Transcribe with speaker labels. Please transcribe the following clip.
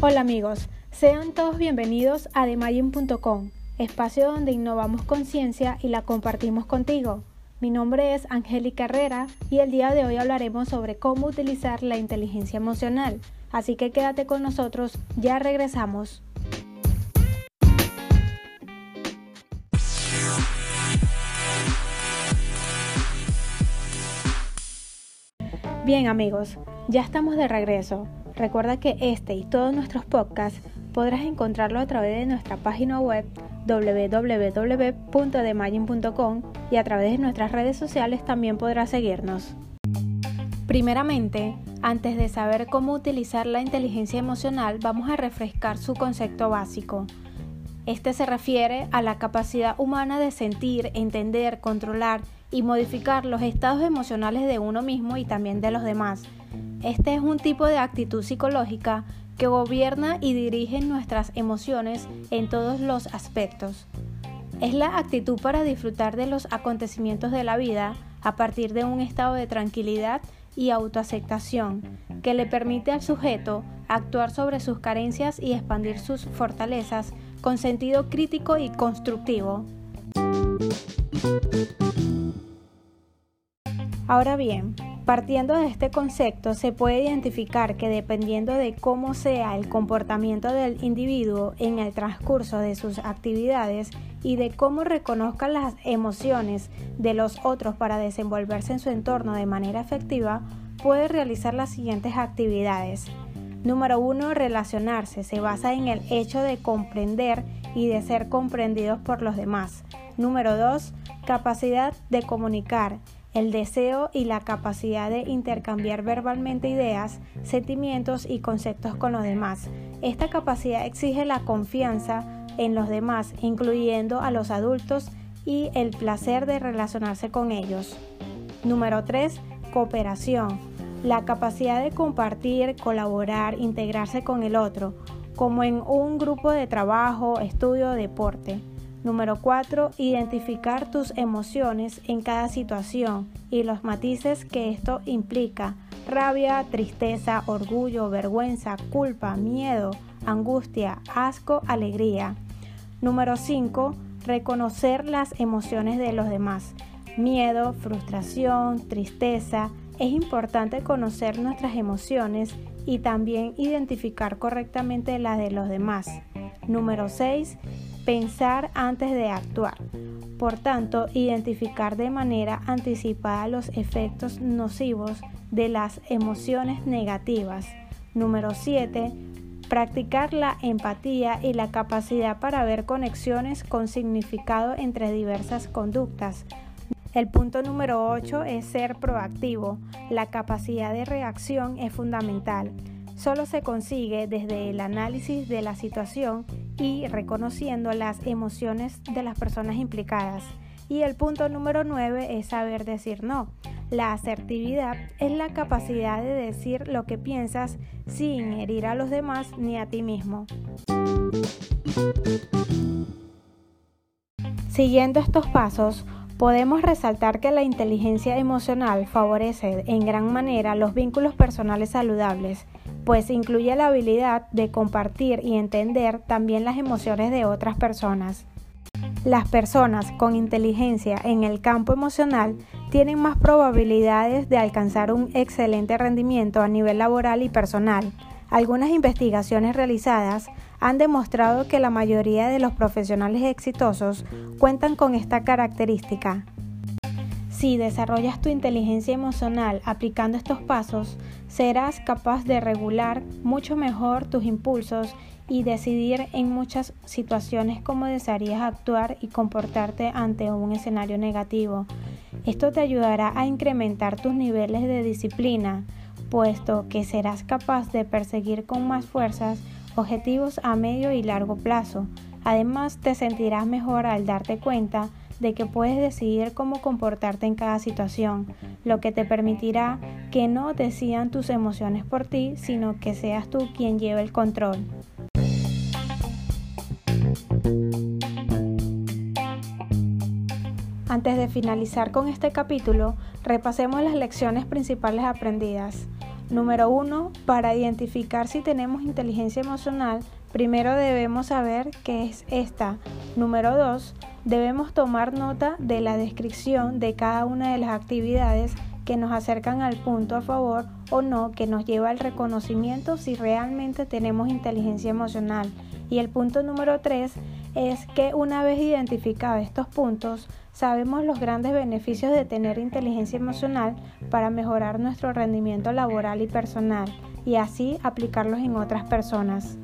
Speaker 1: Hola amigos, sean todos bienvenidos a Demayin.com, espacio donde innovamos conciencia y la compartimos contigo. Mi nombre es Angélica Herrera y el día de hoy hablaremos sobre cómo utilizar la inteligencia emocional. Así que quédate con nosotros, ya regresamos. Bien amigos, ya estamos de regreso. Recuerda que este y todos nuestros podcasts podrás encontrarlo a través de nuestra página web www.demagin.com y a través de nuestras redes sociales también podrás seguirnos. Primeramente, antes de saber cómo utilizar la inteligencia emocional, vamos a refrescar su concepto básico. Este se refiere a la capacidad humana de sentir, entender, controlar y modificar los estados emocionales de uno mismo y también de los demás este es un tipo de actitud psicológica que gobierna y dirige nuestras emociones en todos los aspectos. Es la actitud para disfrutar de los acontecimientos de la vida a partir de un estado de tranquilidad y autoaceptación que le permite al sujeto actuar sobre sus carencias y expandir sus fortalezas con sentido crítico y constructivo. Ahora bien, Partiendo de este concepto, se puede identificar que dependiendo de cómo sea el comportamiento del individuo en el transcurso de sus actividades y de cómo reconozca las emociones de los otros para desenvolverse en su entorno de manera efectiva, puede realizar las siguientes actividades. Número 1. Relacionarse. Se basa en el hecho de comprender y de ser comprendidos por los demás. Número 2. Capacidad de comunicar el deseo y la capacidad de intercambiar verbalmente ideas, sentimientos y conceptos con los demás. Esta capacidad exige la confianza en los demás, incluyendo a los adultos, y el placer de relacionarse con ellos. Número 3. Cooperación. La capacidad de compartir, colaborar, integrarse con el otro, como en un grupo de trabajo, estudio deporte. Número 4. Identificar tus emociones en cada situación y los matices que esto implica. Rabia, tristeza, orgullo, vergüenza, culpa, miedo, angustia, asco, alegría. Número 5. Reconocer las emociones de los demás. Miedo, frustración, tristeza. Es importante conocer nuestras emociones y también identificar correctamente las de los demás. Número 6 pensar antes de actuar. Por tanto, identificar de manera anticipada los efectos nocivos de las emociones negativas. Número 7. Practicar la empatía y la capacidad para ver conexiones con significado entre diversas conductas. El punto número 8 es ser proactivo. La capacidad de reacción es fundamental solo se consigue desde el análisis de la situación y reconociendo las emociones de las personas implicadas. Y el punto número 9 es saber decir no. La asertividad es la capacidad de decir lo que piensas sin herir a los demás ni a ti mismo. Siguiendo estos pasos, podemos resaltar que la inteligencia emocional favorece en gran manera los vínculos personales saludables pues incluye la habilidad de compartir y entender también las emociones de otras personas. Las personas con inteligencia en el campo emocional tienen más probabilidades de alcanzar un excelente rendimiento a nivel laboral y personal. Algunas investigaciones realizadas han demostrado que la mayoría de los profesionales exitosos cuentan con esta característica. Si desarrollas tu inteligencia emocional aplicando estos pasos, serás capaz de regular mucho mejor tus impulsos y decidir en muchas situaciones cómo desearías actuar y comportarte ante un escenario negativo. Esto te ayudará a incrementar tus niveles de disciplina, puesto que serás capaz de perseguir con más fuerzas objetivos a medio y largo plazo. Además, te sentirás mejor al darte cuenta de que puedes decidir cómo comportarte en cada situación, lo que te permitirá que no decidan tus emociones por ti, sino que seas tú quien lleve el control. Antes de finalizar con este capítulo, repasemos las lecciones principales aprendidas. Número uno, para identificar si tenemos inteligencia emocional, primero debemos saber qué es esta. Número dos, debemos tomar nota de la descripción de cada una de las actividades que nos acercan al punto a favor o no que nos lleva al reconocimiento si realmente tenemos inteligencia emocional. Y el punto número tres es que una vez identificados estos puntos, sabemos los grandes beneficios de tener inteligencia emocional para mejorar nuestro rendimiento laboral y personal y así aplicarlos en otras personas.